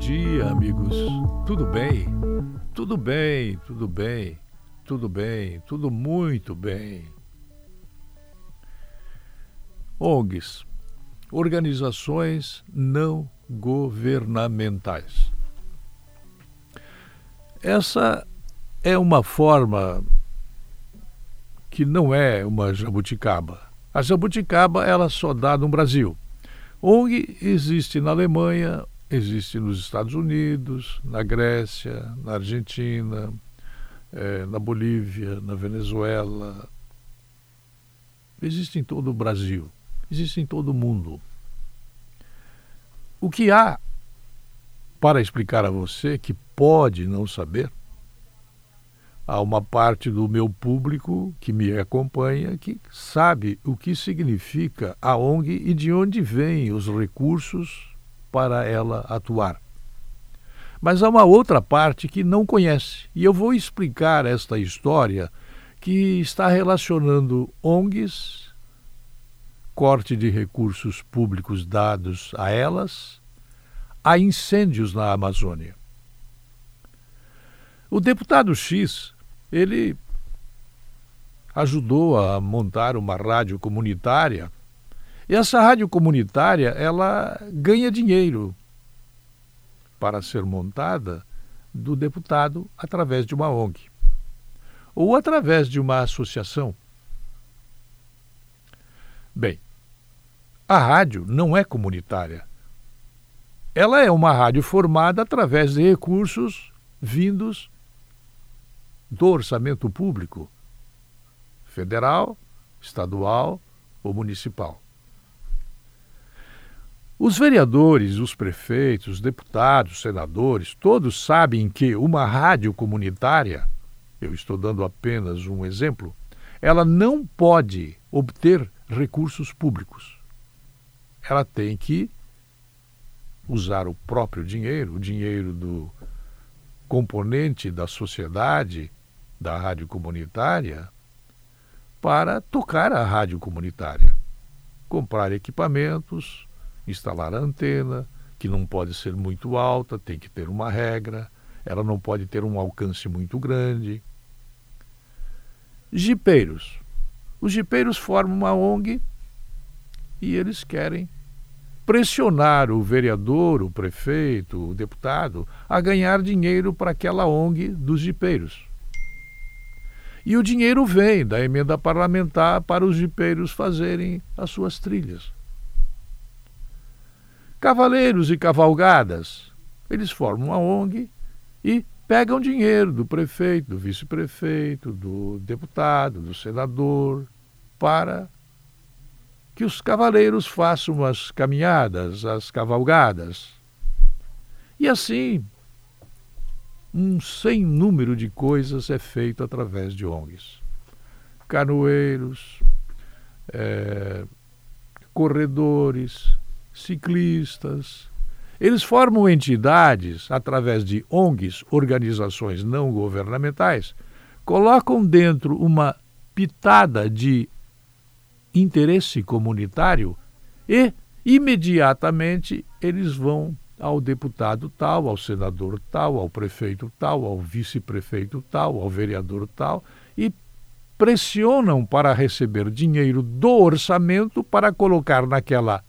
dia, amigos. Tudo bem? Tudo bem, tudo bem, tudo bem, tudo muito bem. ONGs, organizações não governamentais. Essa é uma forma que não é uma jabuticaba. A jabuticaba ela só dá no Brasil. ONG existe na Alemanha, existe nos Estados Unidos, na Grécia, na Argentina, é, na Bolívia, na Venezuela. Existe em todo o Brasil, existe em todo o mundo. O que há para explicar a você que pode não saber? Há uma parte do meu público que me acompanha que sabe o que significa a ONG e de onde vêm os recursos para ela atuar. Mas há uma outra parte que não conhece, e eu vou explicar esta história que está relacionando ONGs, corte de recursos públicos dados a elas, a incêndios na Amazônia. O deputado X, ele ajudou a montar uma rádio comunitária e essa rádio comunitária, ela ganha dinheiro para ser montada do deputado através de uma ONG ou através de uma associação. Bem, a rádio não é comunitária. Ela é uma rádio formada através de recursos vindos do orçamento público, federal, estadual ou municipal. Os vereadores, os prefeitos, os deputados, senadores, todos sabem que uma rádio comunitária, eu estou dando apenas um exemplo, ela não pode obter recursos públicos. Ela tem que usar o próprio dinheiro, o dinheiro do componente da sociedade, da rádio comunitária, para tocar a rádio comunitária. Comprar equipamentos, instalar a antena, que não pode ser muito alta, tem que ter uma regra, ela não pode ter um alcance muito grande. Jipeiros. Os jipeiros formam uma ONG e eles querem pressionar o vereador, o prefeito, o deputado a ganhar dinheiro para aquela ONG dos jipeiros. E o dinheiro vem da emenda parlamentar para os jipeiros fazerem as suas trilhas. Cavaleiros e cavalgadas. Eles formam uma ONG e pegam dinheiro do prefeito, do vice-prefeito, do deputado, do senador, para que os cavaleiros façam as caminhadas, as cavalgadas. E assim, um sem número de coisas é feito através de ONGs. Canoeiros, é, corredores, ciclistas. Eles formam entidades através de ONGs, organizações não governamentais, colocam dentro uma pitada de interesse comunitário e imediatamente eles vão ao deputado tal, ao senador tal, ao prefeito tal, ao vice-prefeito tal, ao vereador tal e pressionam para receber dinheiro do orçamento para colocar naquela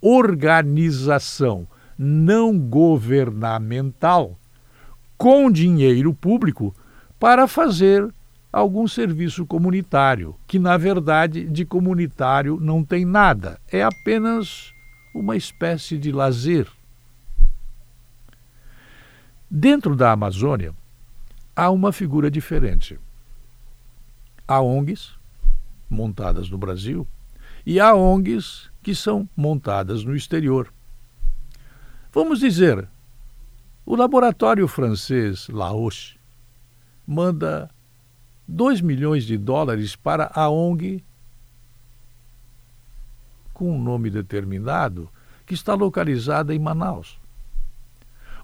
organização não governamental com dinheiro público para fazer algum serviço comunitário, que na verdade de comunitário não tem nada, é apenas uma espécie de lazer. Dentro da Amazônia há uma figura diferente. Há ONGs montadas no Brasil e há ONGs que são montadas no exterior. Vamos dizer, o laboratório francês La Roche manda 2 milhões de dólares para a ONG com um nome determinado que está localizada em Manaus.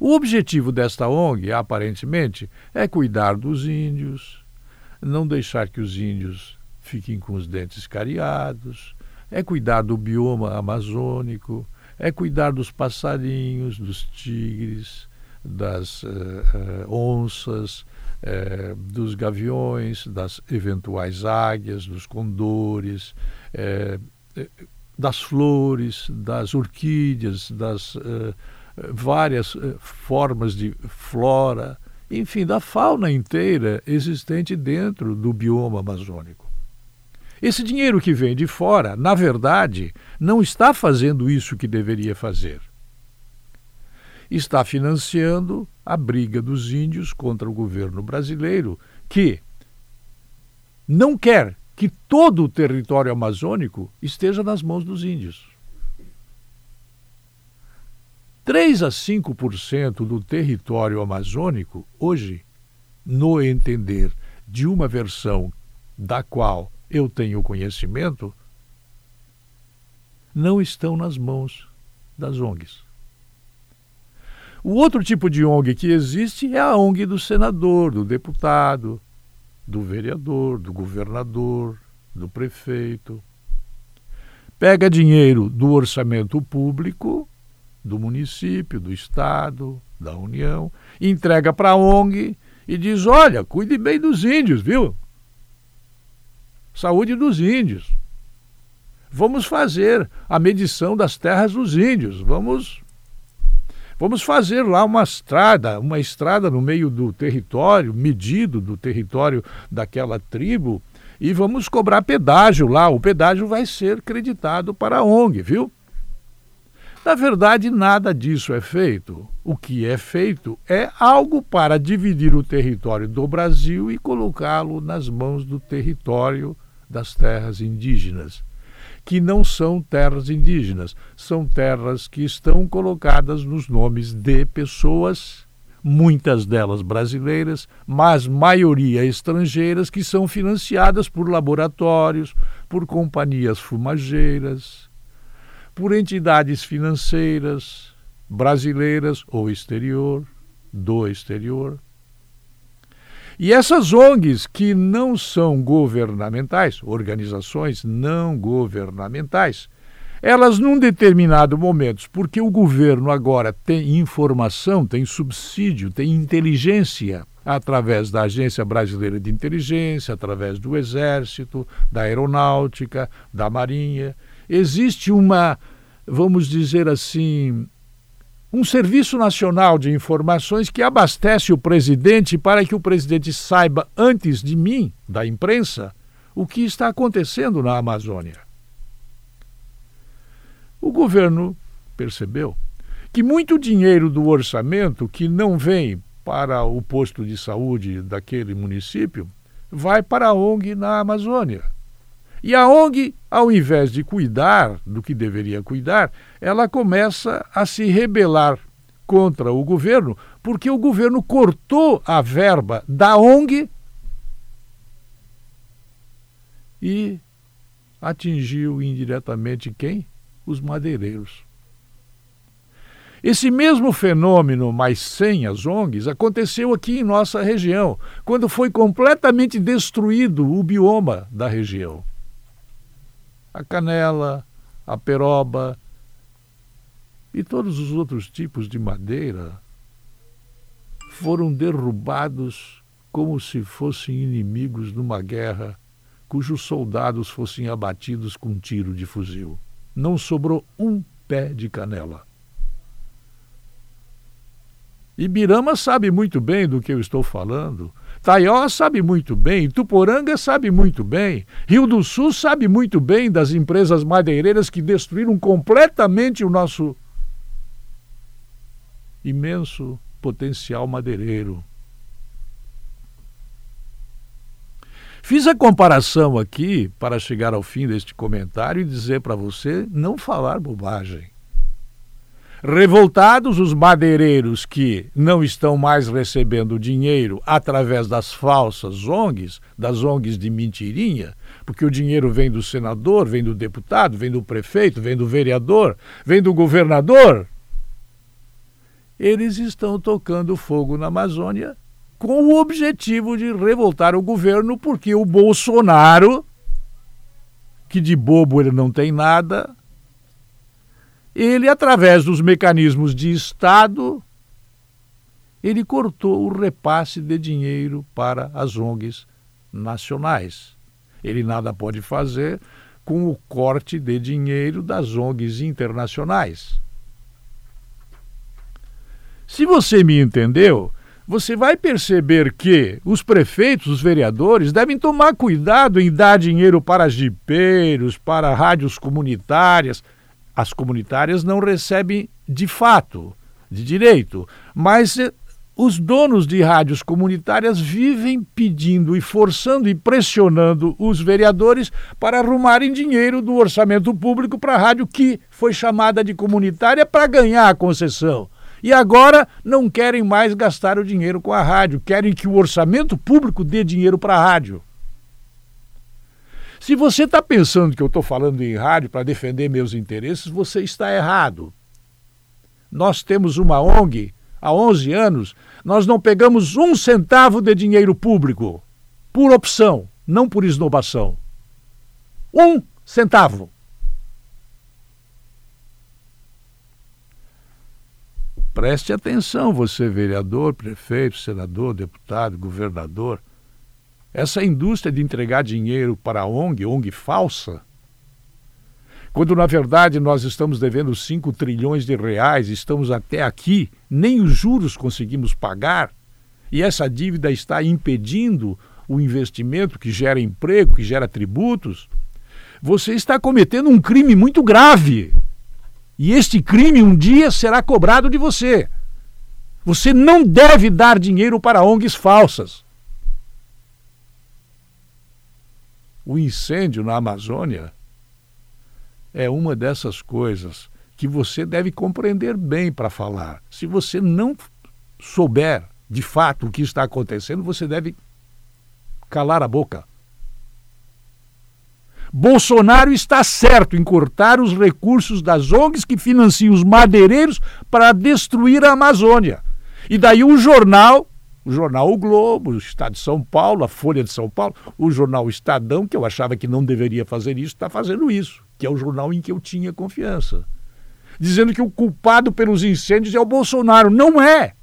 O objetivo desta ONG, aparentemente, é cuidar dos índios, não deixar que os índios fiquem com os dentes cariados, é cuidar do bioma amazônico, é cuidar dos passarinhos, dos tigres, das uh, uh, onças, uh, dos gaviões, das eventuais águias, dos condores, das flores, das orquídeas, das várias formas de flora, enfim, da fauna inteira existente dentro do bioma amazônico. Esse dinheiro que vem de fora, na verdade, não está fazendo isso que deveria fazer. Está financiando a briga dos índios contra o governo brasileiro, que não quer que todo o território amazônico esteja nas mãos dos índios. 3 a 5% do território amazônico, hoje, no entender de uma versão da qual eu tenho conhecimento, não estão nas mãos das ONGs. O outro tipo de ONG que existe é a ONG do senador, do deputado, do vereador, do governador, do prefeito. Pega dinheiro do orçamento público do município, do estado, da União, entrega para a ONG e diz: olha, cuide bem dos índios, viu? Saúde dos índios. Vamos fazer a medição das terras dos índios. Vamos Vamos fazer lá uma estrada, uma estrada no meio do território, medido do território daquela tribo, e vamos cobrar pedágio lá. O pedágio vai ser creditado para a ONG, viu? Na verdade, nada disso é feito. O que é feito é algo para dividir o território do Brasil e colocá-lo nas mãos do território das terras indígenas, que não são terras indígenas, são terras que estão colocadas nos nomes de pessoas, muitas delas brasileiras, mas maioria estrangeiras, que são financiadas por laboratórios, por companhias fumageiras por entidades financeiras brasileiras ou exterior, do exterior. E essas ONGs que não são governamentais, organizações não governamentais, elas num determinado momento, porque o governo agora tem informação, tem subsídio, tem inteligência através da Agência Brasileira de Inteligência, através do Exército, da Aeronáutica, da Marinha, existe uma, vamos dizer assim, um Serviço Nacional de Informações que abastece o presidente para que o presidente saiba, antes de mim, da imprensa, o que está acontecendo na Amazônia. O governo percebeu que muito dinheiro do orçamento que não vem para o posto de saúde daquele município vai para a ONG na Amazônia. E a ONG, ao invés de cuidar do que deveria cuidar, ela começa a se rebelar contra o governo, porque o governo cortou a verba da ONG e atingiu indiretamente quem? Os madeireiros. Esse mesmo fenômeno, mas sem as ONGs, aconteceu aqui em nossa região, quando foi completamente destruído o bioma da região a canela, a peroba e todos os outros tipos de madeira foram derrubados como se fossem inimigos numa guerra cujos soldados fossem abatidos com um tiro de fuzil. Não sobrou um pé de canela. Ibirama sabe muito bem do que eu estou falando. Taió sabe muito bem, Tuporanga sabe muito bem, Rio do Sul sabe muito bem das empresas madeireiras que destruíram completamente o nosso imenso potencial madeireiro. Fiz a comparação aqui para chegar ao fim deste comentário e dizer para você não falar bobagem. Revoltados os madeireiros que não estão mais recebendo dinheiro através das falsas ONGs, das ONGs de mentirinha, porque o dinheiro vem do senador, vem do deputado, vem do prefeito, vem do vereador, vem do governador. Eles estão tocando fogo na Amazônia com o objetivo de revoltar o governo, porque o Bolsonaro, que de bobo ele não tem nada, ele, através dos mecanismos de Estado, ele cortou o repasse de dinheiro para as ONGs nacionais. Ele nada pode fazer com o corte de dinheiro das ONGs internacionais. Se você me entendeu, você vai perceber que os prefeitos, os vereadores, devem tomar cuidado em dar dinheiro para jipeiros, para rádios comunitárias. As comunitárias não recebem de fato, de direito, mas eh, os donos de rádios comunitárias vivem pedindo e forçando e pressionando os vereadores para arrumarem dinheiro do orçamento público para a rádio que foi chamada de comunitária para ganhar a concessão. E agora não querem mais gastar o dinheiro com a rádio, querem que o orçamento público dê dinheiro para a rádio. Se você está pensando que eu estou falando em rádio para defender meus interesses, você está errado. Nós temos uma ONG há 11 anos, nós não pegamos um centavo de dinheiro público, por opção, não por esnobação. Um centavo. Preste atenção, você, vereador, prefeito, senador, deputado, governador. Essa indústria de entregar dinheiro para a ONG, ONG falsa, quando na verdade nós estamos devendo 5 trilhões de reais, estamos até aqui, nem os juros conseguimos pagar, e essa dívida está impedindo o investimento que gera emprego, que gera tributos, você está cometendo um crime muito grave. E este crime um dia será cobrado de você. Você não deve dar dinheiro para ONGs falsas. O incêndio na Amazônia é uma dessas coisas que você deve compreender bem para falar. Se você não souber de fato o que está acontecendo, você deve calar a boca. Bolsonaro está certo em cortar os recursos das ONGs que financiam os madeireiros para destruir a Amazônia. E daí o jornal, o jornal O Globo, o Estado de São Paulo, a Folha de São Paulo, o jornal Estadão, que eu achava que não deveria fazer isso, está fazendo isso, que é o jornal em que eu tinha confiança. Dizendo que o culpado pelos incêndios é o Bolsonaro. Não é!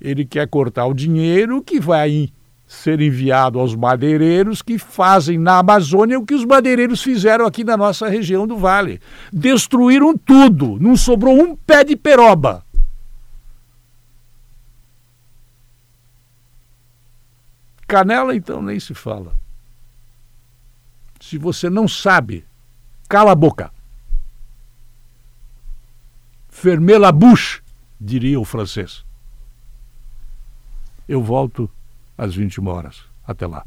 Ele quer cortar o dinheiro que vai ser enviado aos madeireiros que fazem na Amazônia o que os madeireiros fizeram aqui na nossa região do Vale. Destruíram tudo, não sobrou um pé de peroba. Canela, então, nem se fala. Se você não sabe, cala a boca. Fermez la bouche, diria o francês. Eu volto às 21 horas. Até lá.